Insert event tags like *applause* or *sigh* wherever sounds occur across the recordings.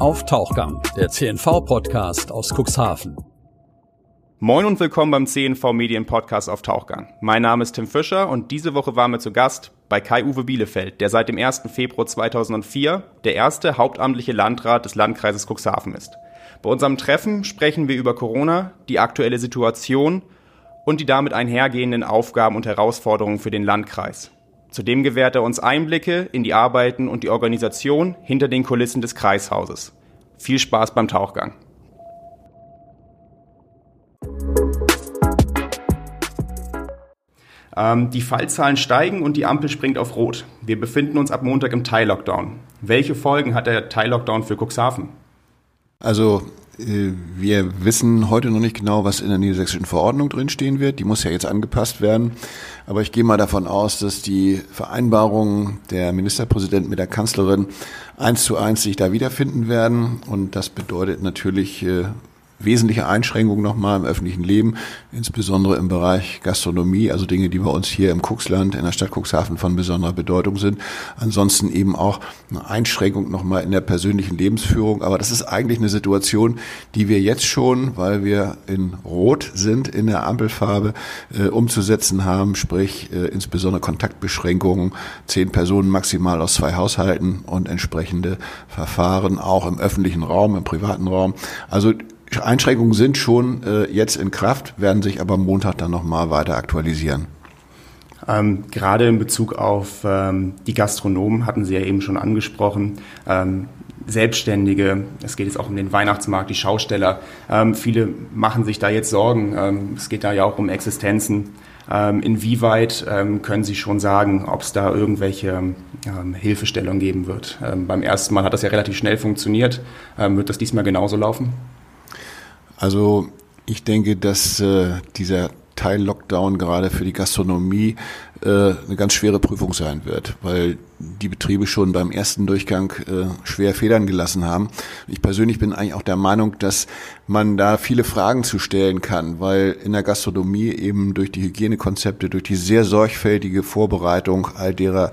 auf Tauchgang, der CNV-Podcast aus Cuxhaven. Moin und willkommen beim CNV Medien Podcast auf Tauchgang. Mein Name ist Tim Fischer und diese Woche waren wir zu Gast bei Kai-Uwe Bielefeld, der seit dem 1. Februar 2004 der erste hauptamtliche Landrat des Landkreises Cuxhaven ist. Bei unserem Treffen sprechen wir über Corona, die aktuelle Situation und die damit einhergehenden Aufgaben und Herausforderungen für den Landkreis. Zudem gewährt er uns Einblicke in die Arbeiten und die Organisation hinter den Kulissen des Kreishauses. Viel Spaß beim Tauchgang. Ähm, die Fallzahlen steigen und die Ampel springt auf Rot. Wir befinden uns ab Montag im Teil-Lockdown. Welche Folgen hat der Teil-Lockdown für Cuxhaven? Also wir wissen heute noch nicht genau, was in der niedersächsischen Verordnung drinstehen wird. Die muss ja jetzt angepasst werden. Aber ich gehe mal davon aus, dass die Vereinbarungen der Ministerpräsident mit der Kanzlerin eins zu eins sich da wiederfinden werden. Und das bedeutet natürlich äh, wesentliche Einschränkungen nochmal im öffentlichen Leben, insbesondere im Bereich Gastronomie, also Dinge, die bei uns hier im Cuxland, in der Stadt Cuxhaven von besonderer Bedeutung sind. Ansonsten eben auch eine Einschränkung nochmal in der persönlichen Lebensführung. Aber das ist eigentlich eine Situation, die wir jetzt schon, weil wir in Rot sind, in der Ampelfarbe, äh, umzusetzen haben, sprich äh, insbesondere Kontaktbeschränkungen, zehn Personen maximal aus zwei Haushalten und entsprechende Verfahren auch im öffentlichen Raum, im privaten Raum. Also Einschränkungen sind schon äh, jetzt in Kraft, werden sich aber Montag dann nochmal weiter aktualisieren. Ähm, gerade in Bezug auf ähm, die Gastronomen hatten Sie ja eben schon angesprochen. Ähm, Selbstständige, es geht jetzt auch um den Weihnachtsmarkt, die Schausteller. Ähm, viele machen sich da jetzt Sorgen. Ähm, es geht da ja auch um Existenzen. Ähm, inwieweit können Sie schon sagen, ob es da irgendwelche Hilfestellung geben wird? beim ersten Mal hat das ja relativ schnell funktioniert. wird das diesmal genauso laufen? Also ich denke, dass äh, dieser Teil Lockdown gerade für die Gastronomie äh, eine ganz schwere Prüfung sein wird, weil die Betriebe schon beim ersten Durchgang äh, schwer Federn gelassen haben. Ich persönlich bin eigentlich auch der Meinung, dass man da viele Fragen zu stellen kann, weil in der Gastronomie eben durch die Hygienekonzepte, durch die sehr sorgfältige Vorbereitung all derer,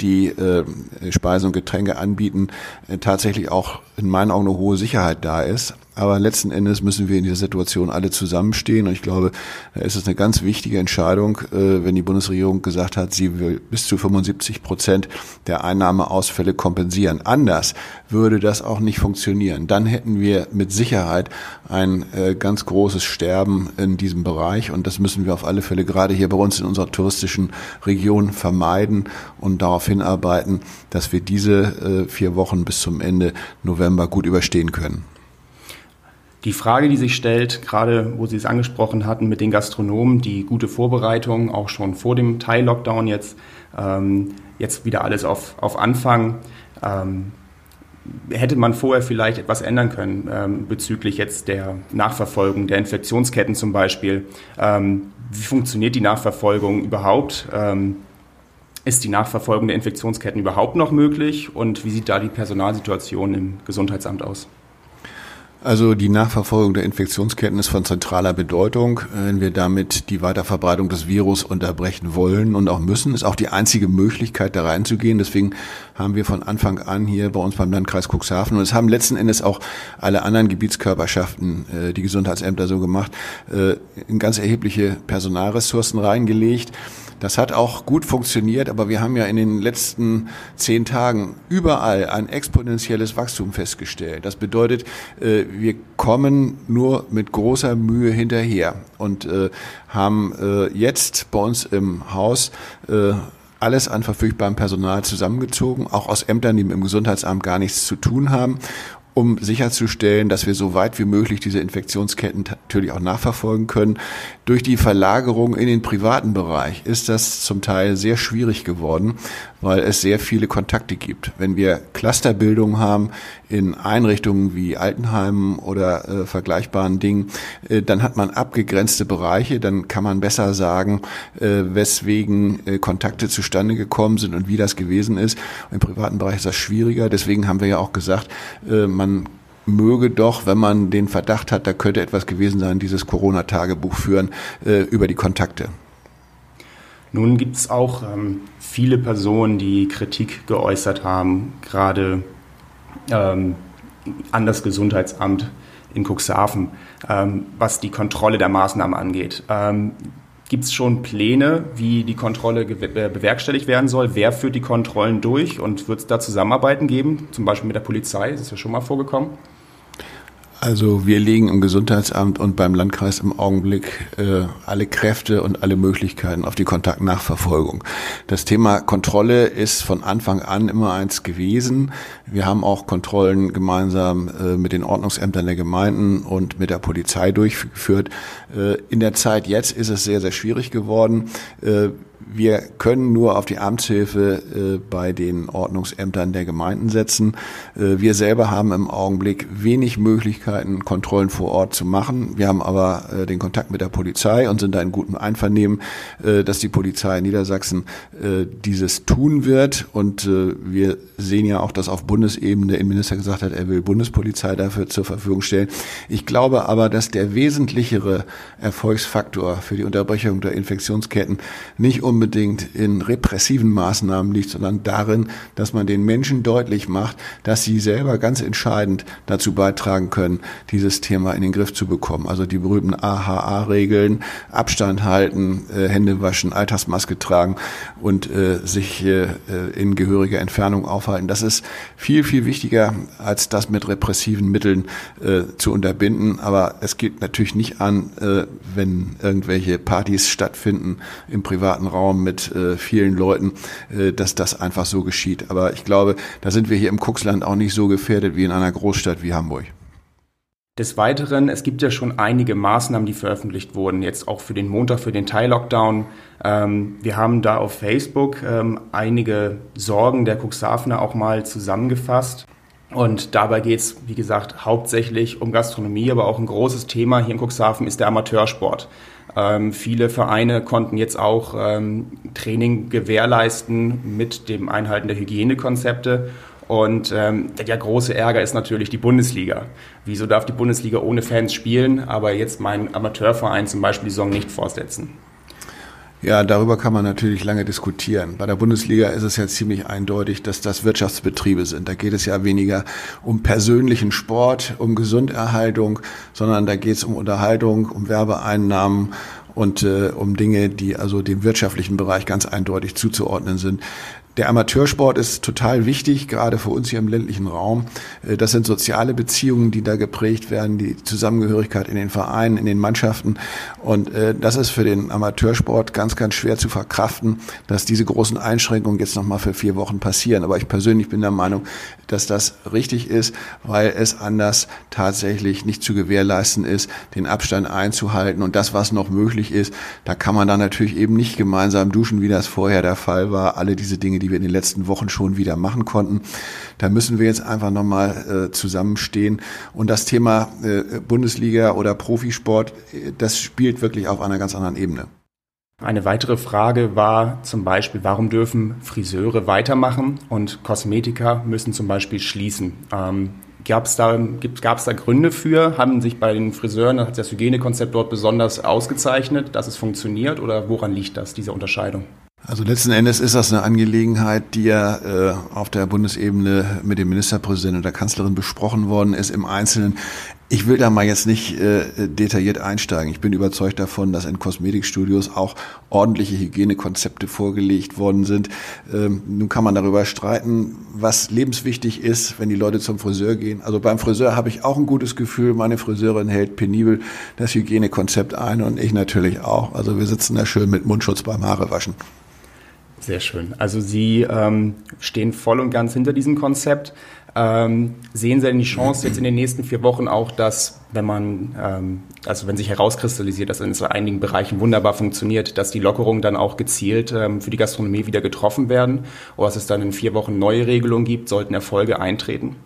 die äh, Speisen und Getränke anbieten, äh, tatsächlich auch in meinen Augen eine hohe Sicherheit da ist. Aber letzten Endes müssen wir in dieser Situation alle zusammenstehen. Und ich glaube, da ist es eine ganz wichtige Entscheidung, äh, wenn die Bundesregierung gesagt hat, sie will bis zu 75 Prozent der Einnahmeausfälle kompensieren. Anders würde das auch nicht funktionieren. Dann hätten wir mit Sicherheit ein äh, ganz großes Sterben in diesem Bereich. Und das müssen wir auf alle Fälle gerade hier bei uns in unserer touristischen Region vermeiden und darauf hinarbeiten, dass wir diese äh, vier Wochen bis zum Ende November gut überstehen können. Die Frage, die sich stellt, gerade wo Sie es angesprochen hatten mit den Gastronomen, die gute Vorbereitung, auch schon vor dem Teil-Lockdown jetzt, ähm, jetzt wieder alles auf, auf Anfang. Ähm, hätte man vorher vielleicht etwas ändern können ähm, bezüglich jetzt der Nachverfolgung der Infektionsketten zum Beispiel? Ähm, wie funktioniert die Nachverfolgung überhaupt? Ähm, ist die Nachverfolgung der Infektionsketten überhaupt noch möglich? Und wie sieht da die Personalsituation im Gesundheitsamt aus? Also die Nachverfolgung der Infektionsketten ist von zentraler Bedeutung. Wenn wir damit die Weiterverbreitung des Virus unterbrechen wollen und auch müssen, ist auch die einzige Möglichkeit, da reinzugehen. Deswegen haben wir von Anfang an hier bei uns beim Landkreis Cuxhaven und es haben letzten Endes auch alle anderen Gebietskörperschaften, äh, die Gesundheitsämter so gemacht, äh, in ganz erhebliche Personalressourcen reingelegt. Das hat auch gut funktioniert, aber wir haben ja in den letzten zehn Tagen überall ein exponentielles Wachstum festgestellt. Das bedeutet, äh, wir kommen nur mit großer Mühe hinterher und äh, haben äh, jetzt bei uns im Haus alles an verfügbarem Personal zusammengezogen, auch aus Ämtern, die mit dem Gesundheitsamt gar nichts zu tun haben um sicherzustellen, dass wir so weit wie möglich diese Infektionsketten natürlich auch nachverfolgen können. Durch die Verlagerung in den privaten Bereich ist das zum Teil sehr schwierig geworden, weil es sehr viele Kontakte gibt. Wenn wir Clusterbildung haben in Einrichtungen wie Altenheimen oder äh, vergleichbaren Dingen, äh, dann hat man abgegrenzte Bereiche, dann kann man besser sagen, äh, weswegen äh, Kontakte zustande gekommen sind und wie das gewesen ist. Im privaten Bereich ist das schwieriger, deswegen haben wir ja auch gesagt, äh, man möge doch, wenn man den Verdacht hat, da könnte etwas gewesen sein, dieses Corona-Tagebuch führen äh, über die Kontakte. Nun gibt es auch ähm, viele Personen, die Kritik geäußert haben, gerade ähm, an das Gesundheitsamt in Cuxhaven, ähm, was die Kontrolle der Maßnahmen angeht. Ähm, Gibt es schon Pläne, wie die Kontrolle äh, bewerkstelligt werden soll? Wer führt die Kontrollen durch und wird es da Zusammenarbeiten geben, zum Beispiel mit der Polizei? Das ist ja schon mal vorgekommen. Also wir legen im Gesundheitsamt und beim Landkreis im Augenblick äh, alle Kräfte und alle Möglichkeiten auf die Kontaktnachverfolgung. Das Thema Kontrolle ist von Anfang an immer eins gewesen. Wir haben auch Kontrollen gemeinsam äh, mit den Ordnungsämtern der Gemeinden und mit der Polizei durchgeführt. Äh, in der Zeit jetzt ist es sehr, sehr schwierig geworden. Äh, wir können nur auf die Amtshilfe äh, bei den Ordnungsämtern der Gemeinden setzen. Äh, wir selber haben im Augenblick wenig Möglichkeiten, Kontrollen vor Ort zu machen. Wir haben aber äh, den Kontakt mit der Polizei und sind da in gutem Einvernehmen, äh, dass die Polizei in Niedersachsen äh, dieses tun wird. Und äh, wir sehen ja auch, dass auf Bundesebene der Innenminister gesagt hat, er will Bundespolizei dafür zur Verfügung stellen. Ich glaube aber, dass der wesentlichere Erfolgsfaktor für die Unterbrechung der Infektionsketten nicht unbedingt in repressiven Maßnahmen liegt, sondern darin, dass man den Menschen deutlich macht, dass sie selber ganz entscheidend dazu beitragen können, dieses Thema in den Griff zu bekommen. Also die berühmten AHA-Regeln, Abstand halten, äh, Hände waschen, Alltagsmaske tragen und äh, sich äh, in gehöriger Entfernung aufhalten. Das ist viel, viel wichtiger, als das mit repressiven Mitteln zu unterbinden. Aber es geht natürlich nicht an, wenn irgendwelche Partys stattfinden im privaten Raum Raum mit äh, vielen Leuten, äh, dass das einfach so geschieht. Aber ich glaube, da sind wir hier im Kuxland auch nicht so gefährdet wie in einer Großstadt wie Hamburg. Des Weiteren, es gibt ja schon einige Maßnahmen, die veröffentlicht wurden, jetzt auch für den Montag, für den Teil-Lockdown. Ähm, wir haben da auf Facebook ähm, einige Sorgen der Cuxhavener auch mal zusammengefasst. Und dabei geht es, wie gesagt, hauptsächlich um Gastronomie, aber auch ein großes Thema hier in Cuxhaven ist der Amateursport. Ähm, viele Vereine konnten jetzt auch ähm, Training gewährleisten mit dem Einhalten der Hygienekonzepte. Und ähm, der große Ärger ist natürlich die Bundesliga. Wieso darf die Bundesliga ohne Fans spielen, aber jetzt mein Amateurverein zum Beispiel die Saison nicht fortsetzen? Ja, darüber kann man natürlich lange diskutieren. Bei der Bundesliga ist es ja ziemlich eindeutig, dass das Wirtschaftsbetriebe sind. Da geht es ja weniger um persönlichen Sport, um Gesunderhaltung, sondern da geht es um Unterhaltung, um Werbeeinnahmen und äh, um Dinge, die also dem wirtschaftlichen Bereich ganz eindeutig zuzuordnen sind. Der Amateursport ist total wichtig, gerade für uns hier im ländlichen Raum. Äh, das sind soziale Beziehungen, die da geprägt werden, die Zusammengehörigkeit in den Vereinen, in den Mannschaften. Und äh, das ist für den Amateursport ganz, ganz schwer zu verkraften, dass diese großen Einschränkungen jetzt nochmal für vier Wochen passieren. Aber ich persönlich bin der Meinung, dass das richtig ist, weil es anders tatsächlich nicht zu gewährleisten ist, den Abstand einzuhalten. Und das, was noch möglich ist, da kann man dann natürlich eben nicht gemeinsam duschen, wie das vorher der Fall war. Alle diese Dinge, die die wir in den letzten Wochen schon wieder machen konnten. Da müssen wir jetzt einfach nochmal äh, zusammenstehen. Und das Thema äh, Bundesliga oder Profisport, äh, das spielt wirklich auf einer ganz anderen Ebene. Eine weitere Frage war zum Beispiel, warum dürfen Friseure weitermachen und Kosmetiker müssen zum Beispiel schließen? Ähm, Gab es da, da Gründe für? Haben sich bei den Friseuren hat das Hygienekonzept dort besonders ausgezeichnet, dass es funktioniert oder woran liegt das, diese Unterscheidung? Also letzten Endes ist das eine Angelegenheit, die ja äh, auf der Bundesebene mit dem Ministerpräsidenten und der Kanzlerin besprochen worden ist im Einzelnen. Ich will da mal jetzt nicht äh, detailliert einsteigen. Ich bin überzeugt davon, dass in Kosmetikstudios auch ordentliche Hygienekonzepte vorgelegt worden sind. Ähm, nun kann man darüber streiten, was lebenswichtig ist, wenn die Leute zum Friseur gehen. Also beim Friseur habe ich auch ein gutes Gefühl. Meine Friseurin hält penibel das Hygienekonzept ein und ich natürlich auch. Also wir sitzen da schön mit Mundschutz beim Haarewaschen. Sehr schön. Also Sie ähm, stehen voll und ganz hinter diesem Konzept. Ähm, sehen Sie denn die Chance jetzt in den nächsten vier Wochen auch, dass, wenn man, ähm, also wenn sich herauskristallisiert, dass es in einigen Bereichen wunderbar funktioniert, dass die Lockerungen dann auch gezielt ähm, für die Gastronomie wieder getroffen werden? Oder dass es dann in vier Wochen neue Regelungen gibt, sollten Erfolge eintreten?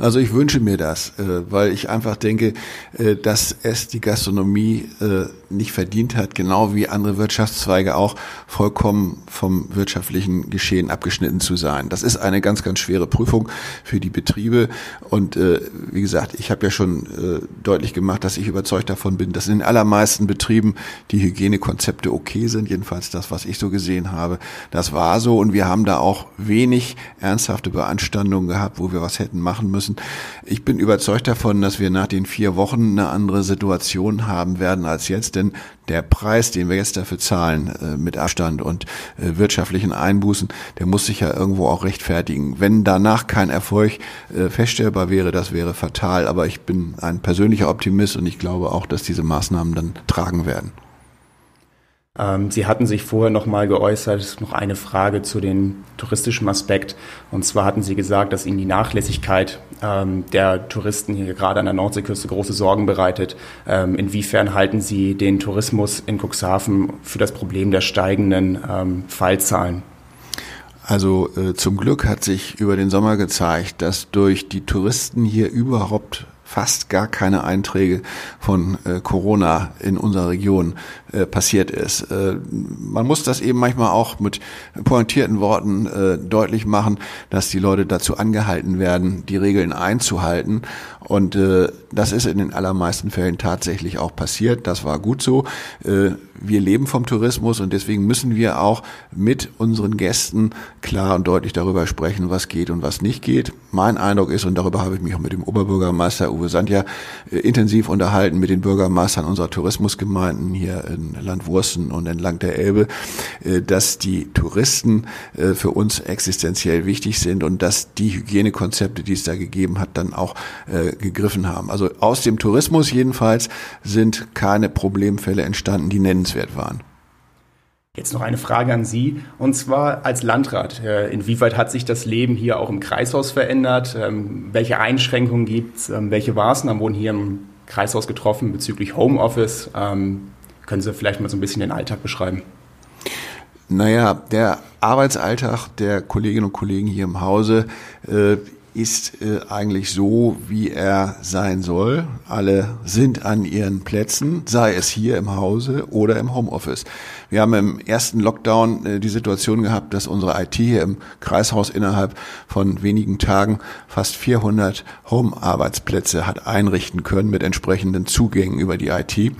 Also ich wünsche mir das, äh, weil ich einfach denke, äh, dass es die Gastronomie äh, nicht verdient hat, genau wie andere Wirtschaftszweige auch, vollkommen vom wirtschaftlichen Geschehen abgeschnitten zu sein. Das ist eine ganz, ganz schwere Prüfung für die Betriebe. Und wie gesagt, ich habe ja schon deutlich gemacht, dass ich überzeugt davon bin, dass in den allermeisten Betrieben die Hygienekonzepte okay sind. Jedenfalls das, was ich so gesehen habe. Das war so. Und wir haben da auch wenig ernsthafte Beanstandungen gehabt, wo wir was hätten machen müssen müssen. Ich bin überzeugt davon, dass wir nach den vier Wochen eine andere Situation haben werden als jetzt, denn der Preis, den wir jetzt dafür zahlen, äh, mit Abstand und äh, wirtschaftlichen Einbußen, der muss sich ja irgendwo auch rechtfertigen. Wenn danach kein Erfolg äh, feststellbar wäre, das wäre fatal. Aber ich bin ein persönlicher Optimist und ich glaube auch, dass diese Maßnahmen dann tragen werden. Ähm, Sie hatten sich vorher noch mal geäußert, noch eine Frage zu dem touristischen Aspekt. Und zwar hatten Sie gesagt, dass Ihnen die Nachlässigkeit ähm, der Touristen hier gerade an der Nordseeküste große Sorgen bereitet. Ähm, inwiefern halten Sie den Tourismus in Cuxhaven für das Problem der steigenden ähm, Fallzahlen? Also äh, zum Glück hat sich über den Sommer gezeigt, dass durch die Touristen hier überhaupt fast gar keine Einträge von äh, Corona in unserer Region äh, passiert ist. Äh, man muss das eben manchmal auch mit pointierten Worten äh, deutlich machen, dass die Leute dazu angehalten werden, die Regeln einzuhalten. Und äh, das ist in den allermeisten Fällen tatsächlich auch passiert. Das war gut so. Wir leben vom Tourismus und deswegen müssen wir auch mit unseren Gästen klar und deutlich darüber sprechen, was geht und was nicht geht. Mein Eindruck ist, und darüber habe ich mich auch mit dem Oberbürgermeister Uwe Sandja äh, intensiv unterhalten, mit den Bürgermeistern unserer Tourismusgemeinden hier in Landwursten und entlang der Elbe, äh, dass die Touristen äh, für uns existenziell wichtig sind und dass die Hygienekonzepte, die es da gegeben hat, dann auch gegriffen haben. Also aus dem Tourismus jedenfalls sind keine Problemfälle entstanden, die nennenswert waren. Jetzt noch eine Frage an Sie, und zwar als Landrat. Inwieweit hat sich das Leben hier auch im Kreishaus verändert? Ähm, welche Einschränkungen gibt es? Ähm, welche Maßnahmen wurden hier im Kreishaus getroffen bezüglich Homeoffice? Ähm, können Sie vielleicht mal so ein bisschen den Alltag beschreiben? Naja, der Arbeitsalltag der Kolleginnen und Kollegen hier im Hause äh, ist äh, eigentlich so, wie er sein soll. Alle sind an ihren Plätzen, sei es hier im Hause oder im Homeoffice. Wir haben im ersten Lockdown äh, die Situation gehabt, dass unsere IT hier im Kreishaus innerhalb von wenigen Tagen fast 400 Home-Arbeitsplätze hat einrichten können mit entsprechenden Zugängen über die IT.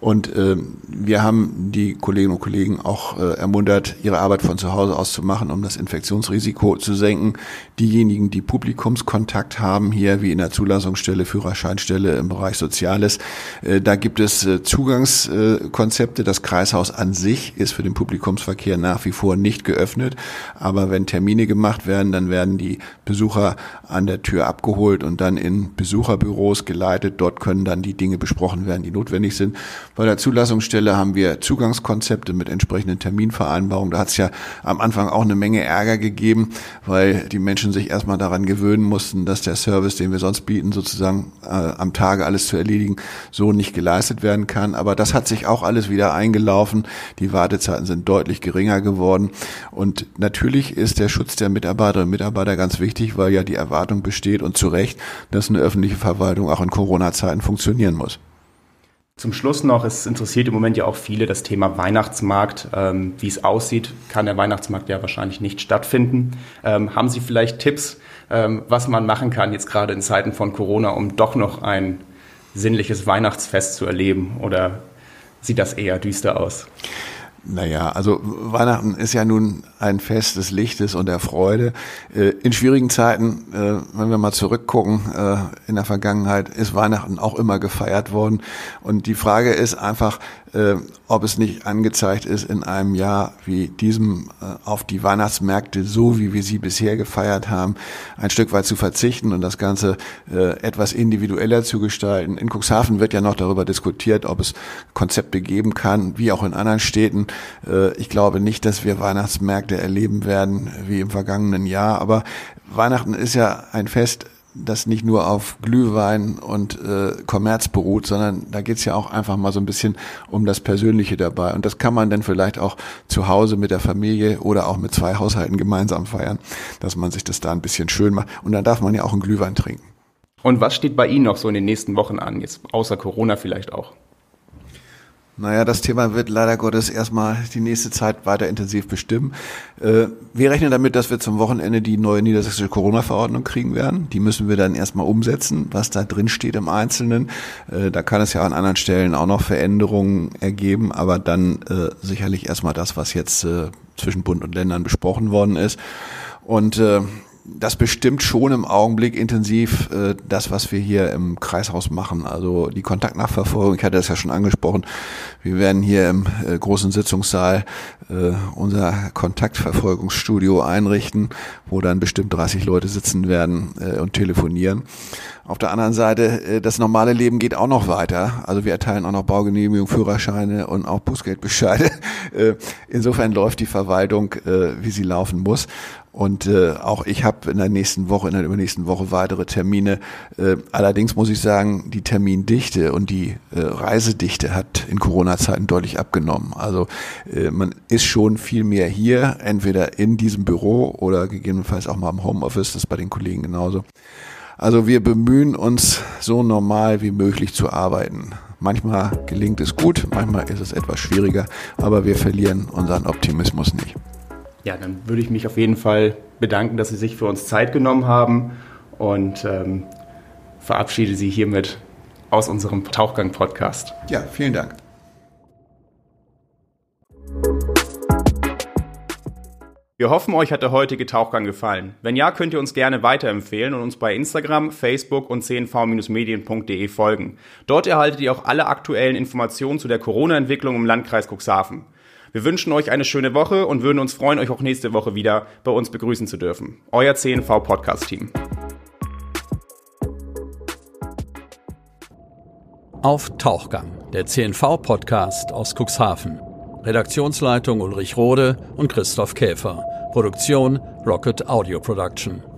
Und äh, wir haben die Kolleginnen und Kollegen auch äh, ermuntert, ihre Arbeit von zu Hause aus zu machen, um das Infektionsrisiko zu senken. Diejenigen, die Publikumskontakt haben, hier wie in der Zulassungsstelle, Führerscheinstelle im Bereich Soziales, äh, da gibt es äh, Zugangskonzepte. Das Kreishaus an sich ist für den Publikumsverkehr nach wie vor nicht geöffnet. Aber wenn Termine gemacht werden, dann werden die Besucher an der Tür abgeholt und dann in Besucherbüros geleitet. Dort können dann die Dinge besprochen werden, die notwendig sind. Bei der Zulassungsstelle haben wir Zugangskonzepte mit entsprechenden Terminvereinbarungen. Da hat es ja am Anfang auch eine Menge Ärger gegeben, weil die Menschen sich erstmal daran gewöhnen mussten, dass der Service, den wir sonst bieten, sozusagen äh, am Tage alles zu erledigen, so nicht geleistet werden kann. Aber das hat sich auch alles wieder eingelaufen. Die Wartezeiten sind deutlich geringer geworden. Und natürlich ist der Schutz der Mitarbeiterinnen und Mitarbeiter ganz wichtig, weil ja die Erwartung besteht und zu Recht, dass eine öffentliche Verwaltung auch in Corona-Zeiten funktionieren muss. Zum Schluss noch, es interessiert im Moment ja auch viele das Thema Weihnachtsmarkt. Ähm, wie es aussieht, kann der Weihnachtsmarkt ja wahrscheinlich nicht stattfinden. Ähm, haben Sie vielleicht Tipps, ähm, was man machen kann, jetzt gerade in Zeiten von Corona, um doch noch ein sinnliches Weihnachtsfest zu erleben? Oder sieht das eher düster aus? Naja, also Weihnachten ist ja nun ein Fest des Lichtes und der Freude. Äh, in schwierigen Zeiten, äh, wenn wir mal zurückgucken, äh, in der Vergangenheit ist Weihnachten auch immer gefeiert worden. Und die Frage ist einfach, ob es nicht angezeigt ist, in einem Jahr wie diesem auf die Weihnachtsmärkte, so wie wir sie bisher gefeiert haben, ein Stück weit zu verzichten und das Ganze etwas individueller zu gestalten. In Cuxhaven wird ja noch darüber diskutiert, ob es Konzepte geben kann, wie auch in anderen Städten äh, ich glaube nicht, dass wir Weihnachtsmärkte erleben werden wie im vergangenen Jahr. Aber Weihnachten ist ja ein Fest, das nicht nur auf Glühwein und äh, Kommerz beruht, sondern da geht's ja auch einfach mal so ein bisschen um das Persönliche dabei. Und das kann man dann vielleicht auch zu Hause mit der Familie oder auch mit zwei Haushalten gemeinsam feiern, dass man sich das da ein bisschen schön macht. Und dann darf man ja auch einen Glühwein trinken. Und was steht bei Ihnen noch so in den nächsten Wochen an, jetzt außer Corona vielleicht auch? Naja, das Thema wird leider Gottes erstmal die nächste Zeit weiter intensiv bestimmen. Äh, wir rechnen damit, dass wir zum Wochenende die neue niedersächsische Corona-Verordnung kriegen werden. Die müssen wir dann erstmal umsetzen, was da drin steht im Einzelnen. Äh, da kann es ja an anderen Stellen auch noch Veränderungen ergeben, aber dann äh, sicherlich erstmal das, was jetzt zwischen Bund und Ländern besprochen worden ist. Und das bestimmt schon im Augenblick intensiv äh, das, was wir hier im Kreishaus machen. Also die Kontaktnachverfolgung, ich hatte das ja schon angesprochen. Wir werden hier im äh, großen Sitzungssaal äh, unser Kontaktverfolgungsstudio einrichten, wo dann bestimmt 30 Leute sitzen werden äh, und telefonieren. Auf der anderen Seite, äh, das normale Leben geht auch noch weiter. Also wir erteilen auch noch Baugenehmigung, Führerscheine und auch Bußgeldbescheide. *laughs* Äh, insofern läuft die Verwaltung, äh, wie sie laufen muss. Und äh, auch ich habe in der nächsten Woche, in der übernächsten Woche weitere Termine. Äh, allerdings muss ich sagen, die Termindichte und die äh, Reisedichte hat in Corona-Zeiten deutlich abgenommen. Also äh, man ist schon viel mehr hier, entweder in diesem Büro oder gegebenenfalls auch mal im Homeoffice, das ist bei den Kollegen genauso. Also wir bemühen uns, so normal wie möglich zu arbeiten. Manchmal gelingt es gut, manchmal ist es etwas schwieriger, aber wir verlieren unseren Optimismus nicht. Ja, dann würde ich mich auf jeden Fall bedanken, dass Sie sich für uns Zeit genommen haben und ähm, verabschiede Sie hiermit aus unserem Tauchgang-Podcast. Ja, vielen Dank. Wir hoffen, euch hat der heutige Tauchgang gefallen. Wenn ja, könnt ihr uns gerne weiterempfehlen und uns bei Instagram, Facebook und cnv-medien.de folgen. Dort erhaltet ihr auch alle aktuellen Informationen zu der Corona-Entwicklung im Landkreis Cuxhaven. Wir wünschen euch eine schöne Woche und würden uns freuen, euch auch nächste Woche wieder bei uns begrüßen zu dürfen. Euer CNV Podcast Team. Auf Tauchgang, der CNV Podcast aus Cuxhaven. Redaktionsleitung Ulrich Rode und Christoph Käfer. Produktion Rocket Audio Production.